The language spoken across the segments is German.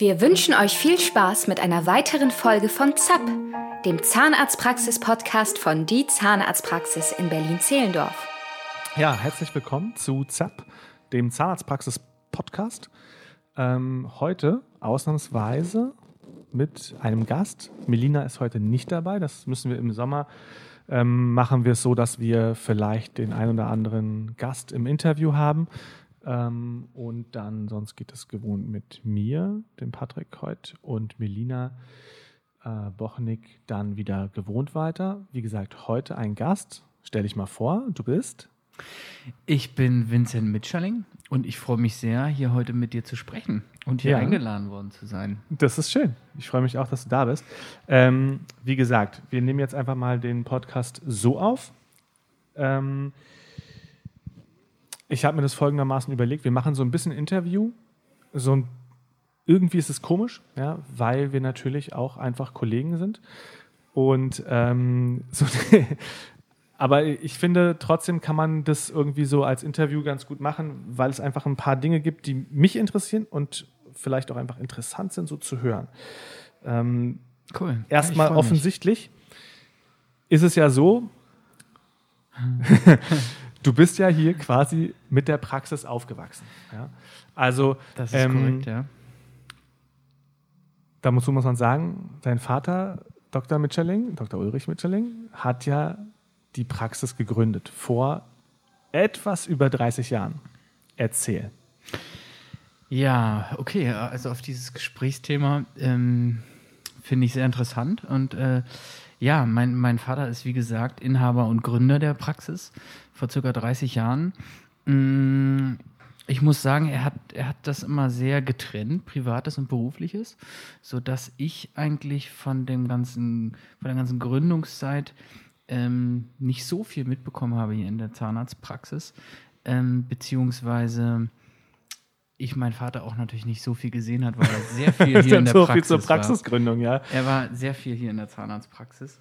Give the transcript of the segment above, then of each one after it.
Wir wünschen euch viel Spaß mit einer weiteren Folge von ZAP, dem Zahnarztpraxis-Podcast von Die Zahnarztpraxis in Berlin-Zehlendorf. Ja, herzlich willkommen zu ZAP, dem Zahnarztpraxis-Podcast. Ähm, heute ausnahmsweise mit einem Gast. Melina ist heute nicht dabei. Das müssen wir im Sommer ähm, machen wir es so, dass wir vielleicht den einen oder anderen Gast im Interview haben. Ähm, und dann, sonst geht es gewohnt mit mir, dem Patrick heute, und Melina äh, Bochnik dann wieder gewohnt weiter. Wie gesagt, heute ein Gast. Stell dich mal vor, du bist. Ich bin Vincent Mitscherling und ich freue mich sehr, hier heute mit dir zu sprechen und hier ja. eingeladen worden zu sein. Das ist schön. Ich freue mich auch, dass du da bist. Ähm, wie gesagt, wir nehmen jetzt einfach mal den Podcast so auf. Ähm, ich habe mir das folgendermaßen überlegt: Wir machen so ein bisschen Interview. So ein, irgendwie ist es komisch, ja, weil wir natürlich auch einfach Kollegen sind. Und ähm, so, aber ich finde, trotzdem kann man das irgendwie so als Interview ganz gut machen, weil es einfach ein paar Dinge gibt, die mich interessieren und vielleicht auch einfach interessant sind, so zu hören. Ähm, cool. Erstmal offensichtlich ist es ja so, du bist ja hier quasi mit der Praxis aufgewachsen. Ja? Also, das ist ähm, korrekt, ja. Da muss, man sagen, dein Vater, Dr. Mitscherling, Dr. Ulrich Mitscherling, hat ja die Praxis gegründet vor etwas über 30 Jahren. Erzähl. Ja, okay, also auf dieses Gesprächsthema ähm, finde ich sehr interessant. Und äh, ja, mein, mein Vater ist wie gesagt Inhaber und Gründer der Praxis vor circa 30 Jahren. Mm, ich muss sagen, er hat, er hat das immer sehr getrennt, Privates und Berufliches, sodass ich eigentlich von dem ganzen, von der ganzen Gründungszeit ähm, nicht so viel mitbekommen habe hier in der Zahnarztpraxis, ähm, beziehungsweise ich mein Vater auch natürlich nicht so viel gesehen hat, weil er sehr viel hier in der so Praxis viel zur Praxisgründung, war. ja. Er war sehr viel hier in der Zahnarztpraxis.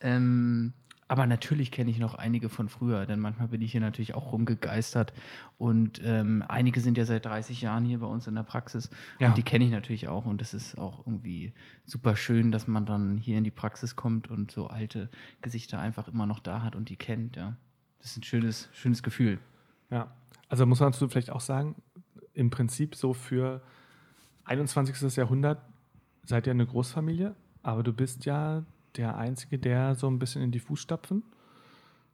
Ähm, aber natürlich kenne ich noch einige von früher, denn manchmal bin ich hier natürlich auch rumgegeistert. Und ähm, einige sind ja seit 30 Jahren hier bei uns in der Praxis. Ja. Und die kenne ich natürlich auch. Und das ist auch irgendwie super schön, dass man dann hier in die Praxis kommt und so alte Gesichter einfach immer noch da hat und die kennt. Ja. Das ist ein schönes, schönes Gefühl. Ja, also muss man dazu vielleicht auch sagen, im Prinzip so für 21. Jahrhundert seid ihr eine Großfamilie, aber du bist ja der Einzige, der so ein bisschen in die Fußstapfen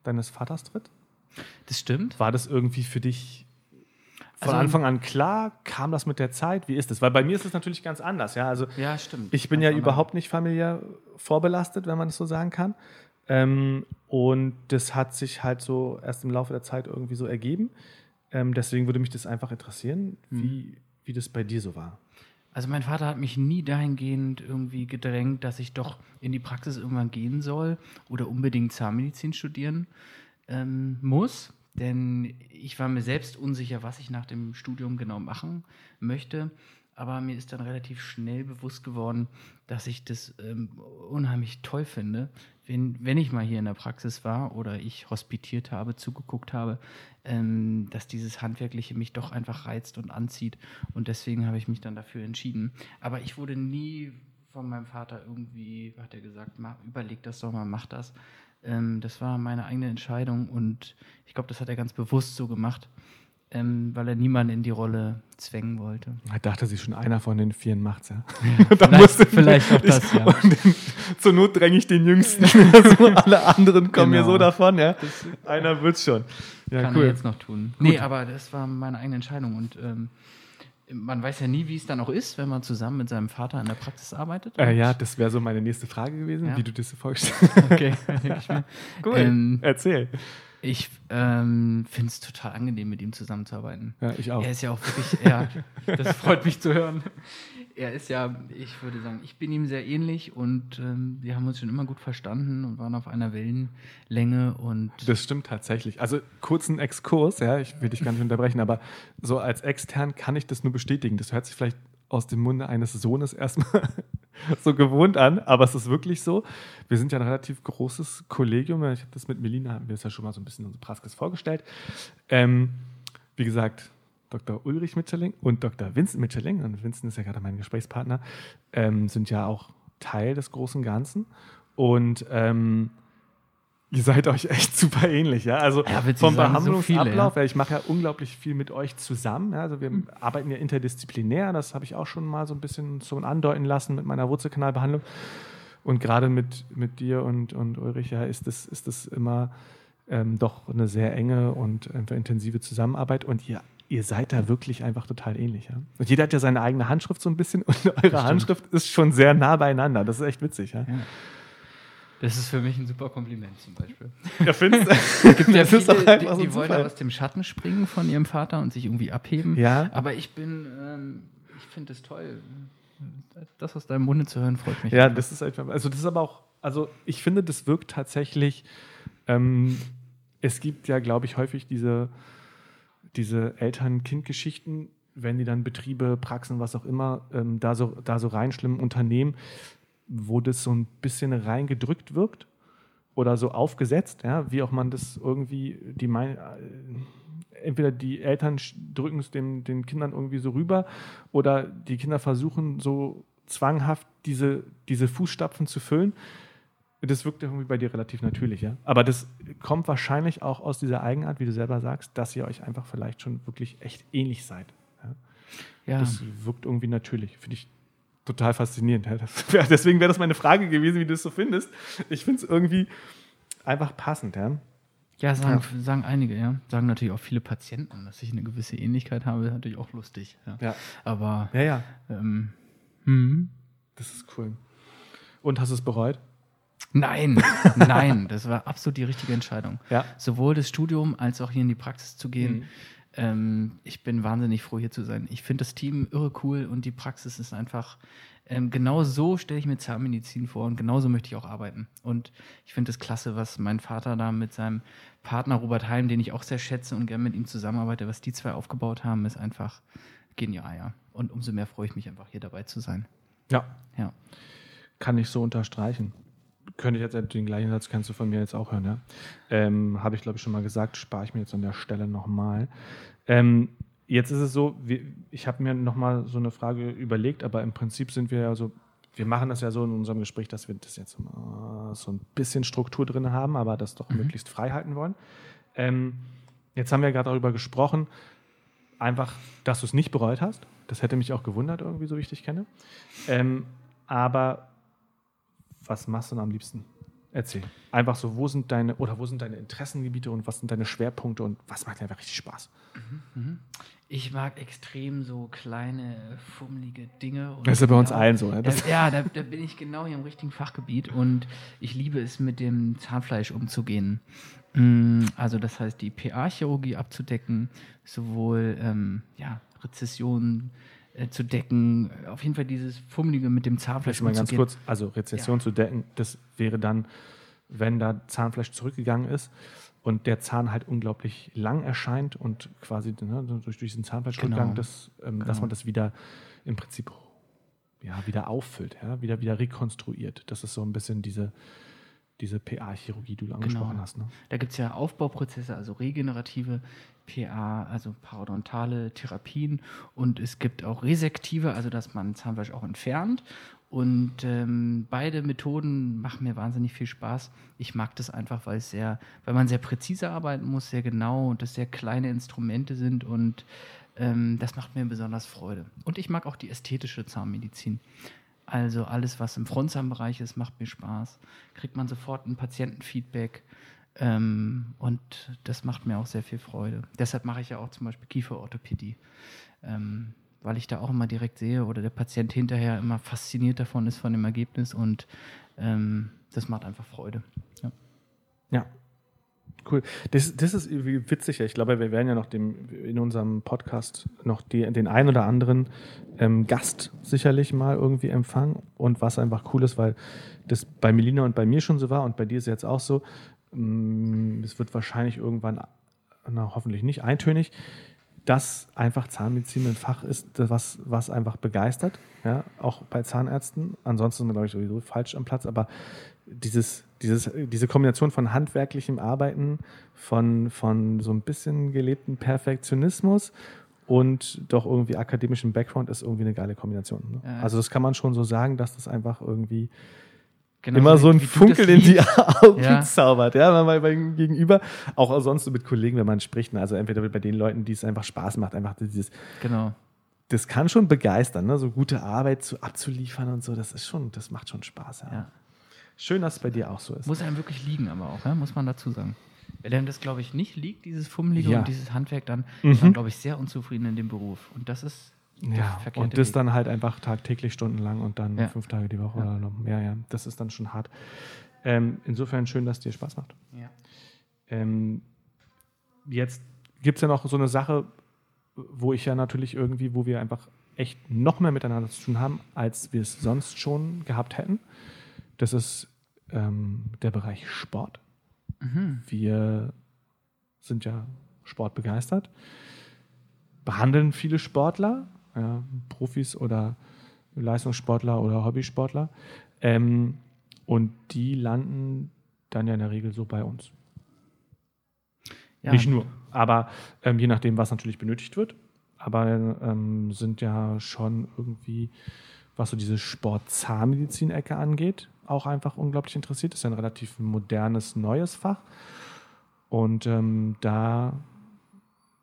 deines Vaters tritt. Das stimmt. War das irgendwie für dich von also, Anfang an klar? Kam das mit der Zeit? Wie ist das? Weil bei mir ist es natürlich ganz anders. Ja, also ja stimmt. Ich bin ganz ja überhaupt nicht familiär vorbelastet, wenn man das so sagen kann. Ähm, und das hat sich halt so erst im Laufe der Zeit irgendwie so ergeben. Ähm, deswegen würde mich das einfach interessieren, hm. wie, wie das bei dir so war. Also mein Vater hat mich nie dahingehend irgendwie gedrängt, dass ich doch in die Praxis irgendwann gehen soll oder unbedingt Zahnmedizin studieren ähm, muss. Denn ich war mir selbst unsicher, was ich nach dem Studium genau machen möchte. Aber mir ist dann relativ schnell bewusst geworden, dass ich das ähm, unheimlich toll finde, wenn, wenn ich mal hier in der Praxis war oder ich hospitiert habe, zugeguckt habe, ähm, dass dieses Handwerkliche mich doch einfach reizt und anzieht. Und deswegen habe ich mich dann dafür entschieden. Aber ich wurde nie von meinem Vater irgendwie, hat er gesagt, mach, überleg das doch mal, mach das. Ähm, das war meine eigene Entscheidung und ich glaube, das hat er ganz bewusst so gemacht ähm, weil er niemanden in die Rolle zwängen wollte. Er dachte sich schon, einer von den Vieren macht's, ja. ja vielleicht, vielleicht auch das, ja. Den, zur Not dränge ich den Jüngsten. also alle anderen kommen genau. mir so davon, ja. Das, einer wird's schon. Ja, kann cool. er jetzt noch tun. Gut. Nee, aber das war meine eigene Entscheidung und ähm, man weiß ja nie, wie es dann auch ist, wenn man zusammen mit seinem Vater in der Praxis arbeitet. Äh, ja, das wäre so meine nächste Frage gewesen, ja. wie du das dir vorgestellt hast. Okay, cool. Ähm, Erzähl. Ich ähm, finde es total angenehm, mit ihm zusammenzuarbeiten. Ja, ich auch. Er ist ja auch wirklich, er, das freut mich zu hören. Er ist ja, ich würde sagen, ich bin ihm sehr ähnlich und ähm, wir haben uns schon immer gut verstanden und waren auf einer Wellenlänge und. Das stimmt tatsächlich. Also kurzen Exkurs, ja, ich will dich gar nicht unterbrechen, aber so als extern kann ich das nur bestätigen. Das hört sich vielleicht aus dem Munde eines Sohnes erstmal so gewohnt an, aber es ist wirklich so. Wir sind ja ein relativ großes Kollegium. Ich habe das mit Melina, haben wir es ja schon mal so ein bisschen in unserer Praxis vorgestellt. Ähm, wie gesagt, Dr. Ulrich Mitscherling und Dr. Vincent Mitscherling, und Vincent ist ja gerade mein Gesprächspartner, ähm, sind ja auch Teil des großen Ganzen. Und ähm, ihr seid euch echt super ähnlich, ja. Also Ja, vom sagen, so Behandlungsablauf, viele, ja. ich mache ja unglaublich viel mit euch zusammen. Ja? Also wir arbeiten ja interdisziplinär, das habe ich auch schon mal so ein bisschen so andeuten lassen mit meiner Wurzelkanalbehandlung. Und gerade mit, mit dir und, und Ulrich, ja, ist das, ist das immer ähm, doch eine sehr enge und einfach intensive Zusammenarbeit. Und ihr, ihr seid da wirklich einfach total ähnlich. Ja? Und jeder hat ja seine eigene Handschrift so ein bisschen und eure Handschrift ist schon sehr nah beieinander. Das ist echt witzig. Ja, Ja. Das ist für mich ein super Kompliment zum Beispiel. ja findest Es gibt ja viele, die, so die wollen aus dem Schatten springen von ihrem Vater und sich irgendwie abheben. Ja. Aber ich bin, ähm, ich finde es toll. Das aus deinem Munde zu hören, freut mich. Ja, das ist einfach, also das ist aber auch, also ich finde, das wirkt tatsächlich, ähm, es gibt ja, glaube ich, häufig diese, diese Eltern-Kind-Geschichten, wenn die dann Betriebe, Praxen, was auch immer, ähm, da, so, da so reinschlimmen Unternehmen, wo das so ein bisschen reingedrückt wirkt oder so aufgesetzt, ja, wie auch man das irgendwie, die mein, äh, entweder die Eltern drücken es den, den Kindern irgendwie so rüber oder die Kinder versuchen so zwanghaft diese, diese Fußstapfen zu füllen. Das wirkt irgendwie bei dir relativ natürlich, ja. Aber das kommt wahrscheinlich auch aus dieser Eigenart, wie du selber sagst, dass ihr euch einfach vielleicht schon wirklich echt ähnlich seid. Ja. ja. Das wirkt irgendwie natürlich. Finde ich total faszinierend. Ja. Wär, deswegen wäre das meine Frage gewesen, wie du es so findest. Ich finde es irgendwie einfach passend. Ja. Ja, sagen, sagen einige, ja. Sagen natürlich auch viele Patienten, dass ich eine gewisse Ähnlichkeit habe, ist natürlich auch lustig. Ja. Ja. Aber ja, ja, ähm, hm. das ist cool. Und hast du es bereut? nein, nein, das war absolut die richtige Entscheidung. Ja. Sowohl das Studium als auch hier in die Praxis zu gehen. Mhm. Ähm, ich bin wahnsinnig froh, hier zu sein. Ich finde das Team irre cool und die Praxis ist einfach, ähm, genau so stelle ich mir Zahnmedizin vor und genauso möchte ich auch arbeiten. Und ich finde es klasse, was mein Vater da mit seinem Partner Robert Heim, den ich auch sehr schätze und gerne mit ihm zusammenarbeite, was die zwei aufgebaut haben, ist einfach genial, ja. Und umso mehr freue ich mich einfach, hier dabei zu sein. Ja, Ja. kann ich so unterstreichen. Könnte ich jetzt den gleichen Satz kannst du von mir jetzt auch hören, ja? Ähm, Habe ich, glaube ich, schon mal gesagt, spare ich mir jetzt an der Stelle nochmal. Ähm, jetzt ist es so, wir, ich habe mir nochmal so eine Frage überlegt, aber im Prinzip sind wir ja so, wir machen das ja so in unserem Gespräch, dass wir das jetzt äh, so ein bisschen Struktur drin haben, aber das doch möglichst frei halten wollen. Ähm, jetzt haben wir gerade darüber gesprochen, einfach, dass du es nicht bereut hast. Das hätte mich auch gewundert, irgendwie, so wie ich dich kenne. Ähm, aber was machst du denn am liebsten? Erzähl. Einfach so, wo sind deine oder wo sind deine Interessengebiete und was sind deine Schwerpunkte und was macht dir einfach richtig Spaß? Ich mag extrem so kleine, fummelige Dinge. Und Das ist ja bei uns genau- allen so. Ne? Da, ja, da, da bin ich genau hier im richtigen Fachgebiet und ich liebe es, mit dem Zahnfleisch umzugehen. Mm, Also das heißt, die PA-Chirurgie abzudecken, sowohl ähm, ja, Rezessionen äh, zu decken, auf jeden Fall dieses Fummelige mit dem Zahnfleisch Vielleicht mal ganz kurz, also Rezession zu decken, das wäre dann, wenn da Zahnfleisch zurückgegangen ist und der Zahn halt unglaublich lang erscheint und quasi ne, durch diesen Zahnfleischrückgang, Genau. das, ähm, dass Genau. man das wieder im Prinzip ja, wieder auffüllt, ja, wieder, wieder rekonstruiert. Das ist so ein bisschen diese, diese PA-Chirurgie, die du angesprochen hast. Ne? Da gibt es ja Aufbauprozesse, also regenerative PA, also parodontale Therapien und es gibt auch resektive, also dass man Zahnfleisch auch entfernt. Und ähm, beide Methoden machen mir wahnsinnig viel Spaß. Ich mag das einfach, weil es sehr, weil man sehr präzise arbeiten muss, sehr genau und das sehr kleine Instrumente sind und ähm, das macht mir besonders Freude. Und ich mag auch die ästhetische Zahnmedizin. Also alles, was im Frontzahnbereich ist, macht mir Spaß. Kriegt man sofort ein Patientenfeedback. Ähm, und das macht mir auch sehr viel Freude. Deshalb mache ich ja auch zum Beispiel Kieferorthopädie. Ähm, weil ich da auch immer direkt sehe oder der Patient hinterher immer fasziniert davon ist von dem Ergebnis und ähm, das macht einfach Freude. Ja. Ja. Cool. Das, das ist witzig. Ich glaube, wir werden ja noch dem, in unserem Podcast noch die, den ein oder anderen ähm, Gast sicherlich mal irgendwie empfangen. Und was einfach cool ist, weil das bei Melina und bei mir schon so war und bei dir ist jetzt auch so, es wird wahrscheinlich irgendwann, na, hoffentlich nicht eintönig, dass einfach Zahnmedizin ein Fach ist, was, was einfach begeistert, ja, auch bei Zahnärzten. Ansonsten sind wir, glaube ich, sowieso falsch am Platz, aber dieses, dieses, diese Kombination von handwerklichem Arbeiten, von, von so ein bisschen gelebten Perfektionismus und doch irgendwie akademischen Background ist irgendwie eine geile Kombination. Ne? Ja. Also das kann man schon so sagen, dass das einfach irgendwie Genau immer so ein Funkel in die. Augen Ja. zaubert, ja, mal beim Gegenüber, auch sonst mit Kollegen, wenn man spricht, ne? also entweder bei den Leuten, die es einfach Spaß macht, einfach dieses, Genau. das kann schon begeistern, ne? so gute Arbeit zu, abzuliefern und so, das ist schon, das macht schon Spaß. Ja. Ja. Schön, dass es bei dir auch so ist. Muss einem wirklich liegen, aber auch, ja? muss man dazu sagen. Wenn einem das, glaube ich, nicht liegt, dieses Fummelige und dieses Handwerk, dann Mhm. ist man, glaube ich, sehr unzufrieden in dem Beruf. Und das ist Ja, und das Weg. dann halt einfach tagtäglich stundenlang und dann Ja. fünf Tage die Woche Ja. oder noch mehr, ja. Das ist dann schon hart. Ähm, insofern schön, dass dir Spaß macht. Ja. Ähm, jetzt gibt es ja noch so eine Sache, wo ich ja natürlich irgendwie, wo wir einfach echt noch mehr miteinander zu tun haben, als wir es sonst schon gehabt hätten. Das ist ähm, der Bereich Sport. Mhm. Wir sind ja sportbegeistert, behandeln viele Sportler, ja, Profis oder Leistungssportler oder Hobbysportler. Ähm, und die landen dann ja in der Regel so bei uns. Ja. Nicht nur, aber ähm, je nachdem, was natürlich benötigt wird. Aber ähm, sind ja schon irgendwie, was so diese Sport-Zahnmedizin-Ecke angeht, auch einfach unglaublich interessiert. Das ist ja ein relativ modernes, neues Fach. Und ähm, da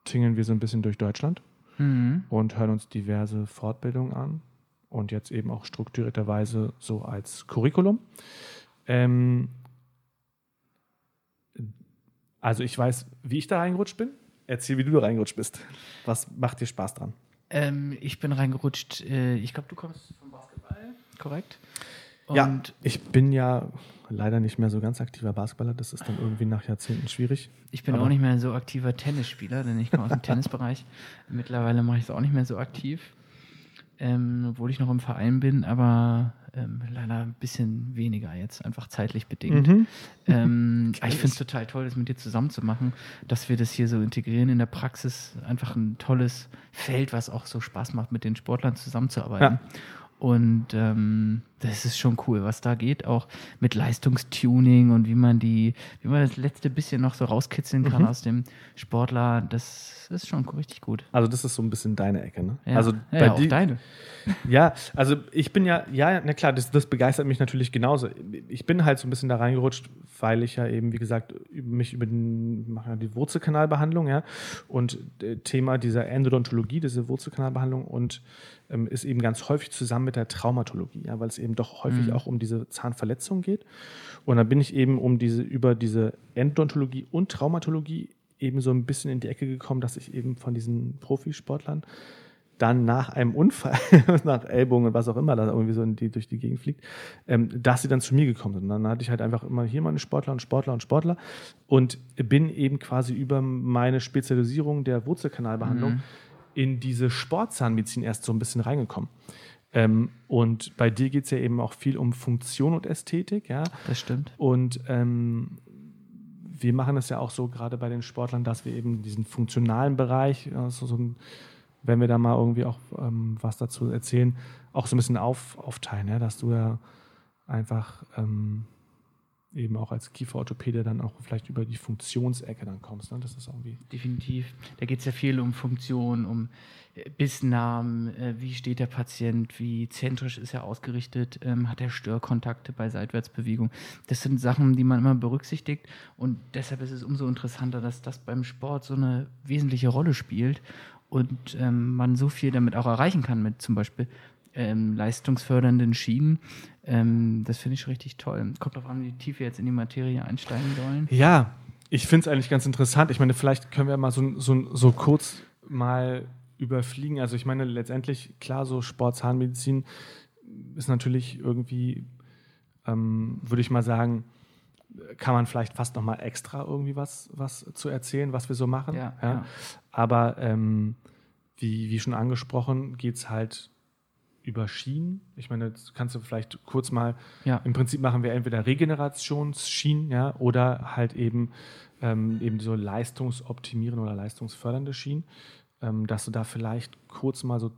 tingeln wir so ein bisschen durch Deutschland Mhm. und hören uns diverse Fortbildungen an und jetzt eben auch strukturierterweise so als Curriculum. Ähm, also ich weiß, wie ich da reingerutscht bin. Erzähl, wie du da reingerutscht bist. Was macht dir Spaß dran? Ähm, ich bin reingerutscht. Äh, ich glaube, du kommst vom Basketball, korrekt? Und ja, ich bin ja leider nicht mehr so ganz aktiver Basketballer. Das ist dann irgendwie nach Jahrzehnten schwierig. ich bin aber- auch nicht mehr so aktiver Tennisspieler, denn ich komme aus dem Tennisbereich. Mittlerweile mache ich es auch nicht mehr so aktiv, ähm, obwohl ich noch im Verein bin, aber ähm, leider ein bisschen weniger jetzt, einfach zeitlich bedingt. Mhm. Ähm, ich finde es total toll, das mit dir zusammen zu machen, dass wir das hier so integrieren in der Praxis. Einfach ein tolles Feld, was auch so Spaß macht, mit den Sportlern zusammenzuarbeiten. Und ähm, das ist schon cool, was da geht, auch mit Leistungstuning und wie man die, wie man das letzte bisschen noch so rauskitzeln kann Mhm. aus dem Sportler. Das ist schon richtig gut. Also das ist so ein bisschen deine Ecke, ne? Ja, Also ja, ja, auch deine. Ja, also ich bin ja, ja, na klar, das, das begeistert mich natürlich genauso. Ich bin halt so ein bisschen da reingerutscht, weil ich ja eben, wie gesagt, mich über den, mache die Wurzelkanalbehandlung, ja, und äh, Thema dieser Endodontologie, diese Wurzelkanalbehandlung und ähm, ist eben ganz häufig zusammen mit der Traumatologie, ja, weil es eben doch häufig Mhm. auch um diese Zahnverletzung geht. Und dann bin ich eben um diese, über diese Endodontologie und Traumatologie eben so ein bisschen in die Ecke gekommen, dass ich eben von diesen Profisportlern dann nach einem Unfall, nach Ellbogen und was auch immer, da irgendwie so die, durch die Gegend fliegt, ähm, dass sie dann zu mir gekommen sind. Und dann hatte ich halt einfach immer hier meine Sportler und Sportler und Sportler und bin eben quasi über meine Spezialisierung der Wurzelkanalbehandlung Mhm. in diese Sportzahnmedizin erst so ein bisschen reingekommen. Ähm, und bei dir geht es ja eben auch viel um Funktion und Ästhetik, ja. Das stimmt. Und ähm, wir machen es ja auch so, gerade bei den Sportlern, dass wir eben diesen funktionalen Bereich, also so ein, wenn wir da mal irgendwie auch ähm, was dazu erzählen, auch so ein bisschen auf, aufteilen, ja? dass du ja einfach ähm, eben auch als Kieferorthopäde dann auch vielleicht über die Funktionsecke dann kommst. Ne? Das ist irgendwie. Definitiv. Da geht es ja viel um Funktion, um äh, Bissnamen, äh, wie steht der Patient, wie zentrisch ist er ausgerichtet, ähm, hat er Störkontakte bei Seitwärtsbewegung. Das sind Sachen, die man immer berücksichtigt und deshalb ist es umso interessanter, dass das beim Sport so eine wesentliche Rolle spielt und ähm, man so viel damit auch erreichen kann mit zum Beispiel ähm, leistungsfördernden Schienen. Ähm, das finde ich richtig toll. Kommt darauf an, wie tief wir jetzt in die Materie einsteigen wollen. Ja, ich finde es eigentlich ganz interessant. Ich meine, vielleicht können wir mal so, so, so kurz mal überfliegen. Also ich meine, letztendlich, klar, so Sport-Zahnmedizin ist natürlich irgendwie, ähm, würde ich mal sagen, kann man vielleicht fast noch mal extra irgendwie was, was zu erzählen, was wir so machen. Ja, ja. Aber ähm, wie, wie schon angesprochen, geht es halt über Schienen. Ich meine, das kannst du vielleicht kurz mal Ja. im Prinzip machen wir entweder Regenerationsschienen, ja, oder halt eben, ähm, eben so leistungsoptimierende oder leistungsfördernde Schienen, ähm, dass du da vielleicht kurz mal so,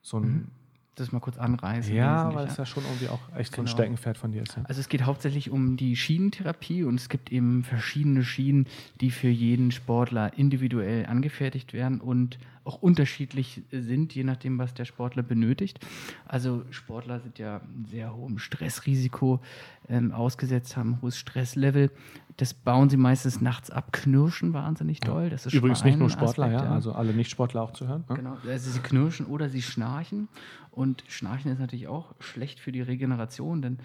so ein, das mal kurz anreißen. Ja, weil es ja schon irgendwie auch echt so ein Genau. Steckenpferd von dir ist. Ja. Also es geht hauptsächlich um die Schienentherapie und es gibt eben verschiedene Schienen, die für jeden Sportler individuell angefertigt werden und auch unterschiedlich sind, je nachdem, was der Sportler benötigt. Also Sportler sind ja sehr hohem Stressrisiko ähm, ausgesetzt, haben hohes Stresslevel. Das bauen sie meistens nachts ab, knirschen wahnsinnig doll. Das ist Übrigens nicht nur Sportler, Aspekt, ja, also alle Nicht-Sportler auch zu hören. Ne? Genau, also sie knirschen oder sie schnarchen. Und Schnarchen ist natürlich auch schlecht für die Regeneration, denn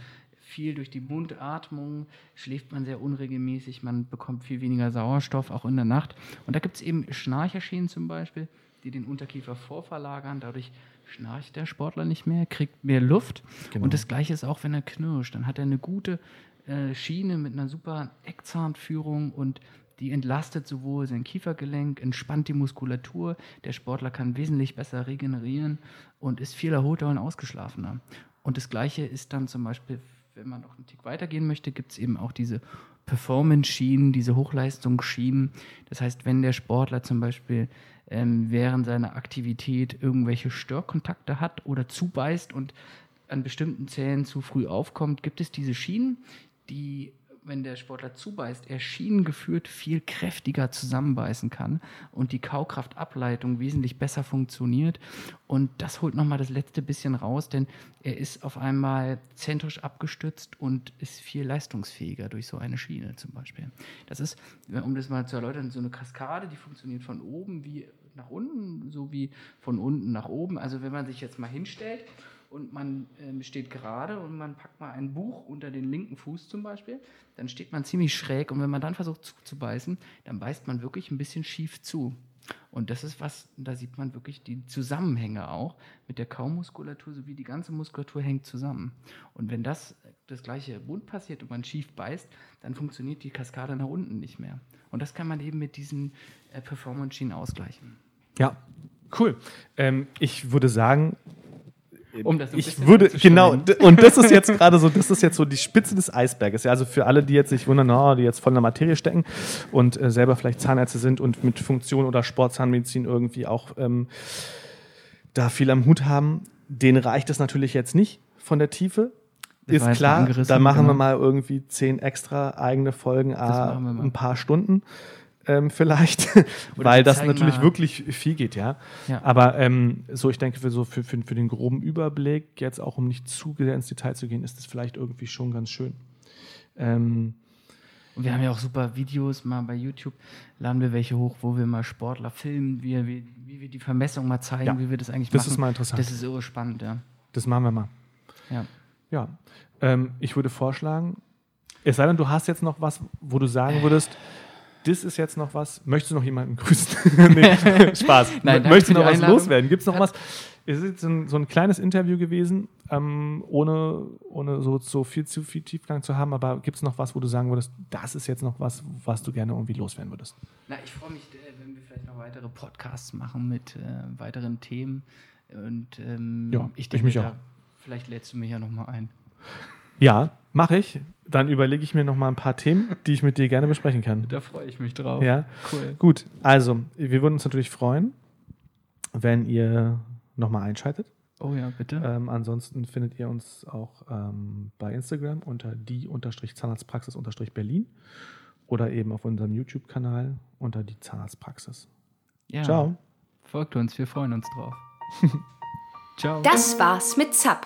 viel durch die Mundatmung schläft man sehr unregelmäßig, man bekommt viel weniger Sauerstoff, auch in der Nacht. Und da gibt es eben Schnarcherschienen zum Beispiel, die den Unterkiefer vorverlagern. Dadurch schnarcht der Sportler nicht mehr, kriegt mehr Luft. Genau. Und das Gleiche ist auch, wenn er knirscht. Dann hat er eine gute äh, Schiene mit einer super Eckzahnführung und die entlastet sowohl sein Kiefergelenk, entspannt die Muskulatur. Der Sportler kann wesentlich besser regenerieren und ist viel erholter und ausgeschlafener. Und das Gleiche ist dann zum Beispiel, wenn man noch einen Tick weitergehen möchte, gibt es eben auch diese Performance-Schienen, diese Hochleistungsschienen. Das heißt, wenn der Sportler zum Beispiel ähm, während seiner Aktivität irgendwelche Störkontakte hat oder zubeißt und an bestimmten Zellen zu früh aufkommt, gibt es diese Schienen, die, wenn der Sportler zubeißt, er schienengeführt viel kräftiger zusammenbeißen kann und die Kaukraftableitung wesentlich besser funktioniert. Und das holt nochmal das letzte bisschen raus, denn er ist auf einmal zentrisch abgestützt und ist viel leistungsfähiger durch so eine Schiene zum Beispiel. Das ist, um das mal zu erläutern, so eine Kaskade, die funktioniert von oben wie nach unten, so wie von unten nach oben. Also wenn man sich jetzt mal hinstellt und man ähm, steht gerade und man packt mal ein Buch unter den linken Fuß zum Beispiel, dann steht man ziemlich schräg und wenn man dann versucht zuzubeißen, dann beißt man wirklich ein bisschen schief zu. Und das ist was, da sieht man wirklich die Zusammenhänge auch mit der Kaumuskulatur sowie die ganze Muskulatur hängt zusammen. Und wenn das das gleiche Bund passiert und man schief beißt, dann funktioniert die Kaskade nach unten nicht mehr. Und das kann man eben mit diesen äh, Performance-Schienen ausgleichen. Ja, cool. Ähm, ich würde sagen, Um das so ein ich würde genau und das ist jetzt gerade so, das ist jetzt so die Spitze des Eisberges. Ja, also für alle, die jetzt sich wundern, oh, die jetzt voll in der Materie stecken und äh, selber vielleicht Zahnärzte sind und mit Funktion oder Sportzahnmedizin irgendwie auch ähm, da viel am Hut haben, denen reicht es natürlich jetzt nicht von der Tiefe. Das Ist klar, da machen wir genau. mal irgendwie zehn extra eigene Folgen, wir mal. ein paar Stunden ähm, vielleicht, weil das natürlich mal- wirklich viel geht, ja. Ja. Aber ähm, so, ich denke, für, so für, für, für den groben Überblick, jetzt auch um nicht zu sehr ins Detail zu gehen, ist das vielleicht irgendwie schon ganz schön. Ähm, Und wir haben ja auch super Videos, mal bei YouTube laden wir welche hoch, wo wir mal Sportler filmen, wie, wie, wie wir die Vermessung mal zeigen, Ja, wie wir das eigentlich das machen. ist mal interessant. Das ist irre spannend, ja. das machen wir mal. ja. Ja. Ähm, ich würde vorschlagen, es sei denn, du hast jetzt noch was, wo du sagen würdest, das ist jetzt noch was. Möchtest du noch jemanden grüßen? nee, Spaß. Nein, Möchtest du noch was Einladung. loswerden? Gibt es noch was? Es ist jetzt so ein, so ein kleines Interview gewesen, ähm, ohne, ohne so, so viel zu viel Tiefgang zu haben, aber gibt es noch was, wo du sagen würdest, das ist jetzt noch was, was du gerne irgendwie loswerden würdest? Na, ich freue mich, äh, wenn wir vielleicht noch weitere Podcasts machen mit äh, weiteren Themen. Und ähm, Ja, ich ich denke, mich da, auch. vielleicht lädst du mich ja nochmal ein. Ja, mache ich. Dann überlege ich mir noch mal ein paar Themen, die ich mit dir gerne besprechen kann. Da freue ich mich drauf. Ja, Cool. gut. Also, wir würden uns natürlich freuen, wenn ihr noch mal einschaltet. Oh ja, bitte. Ähm, ansonsten findet ihr uns auch ähm, bei Instagram unter die-zahnarztpraxis-berlin oder eben auf unserem YouTube-Kanal unter die Zahnarztpraxis. ja. Ciao. Folgt uns, wir freuen uns drauf. Ciao. Das war's mit ZAP,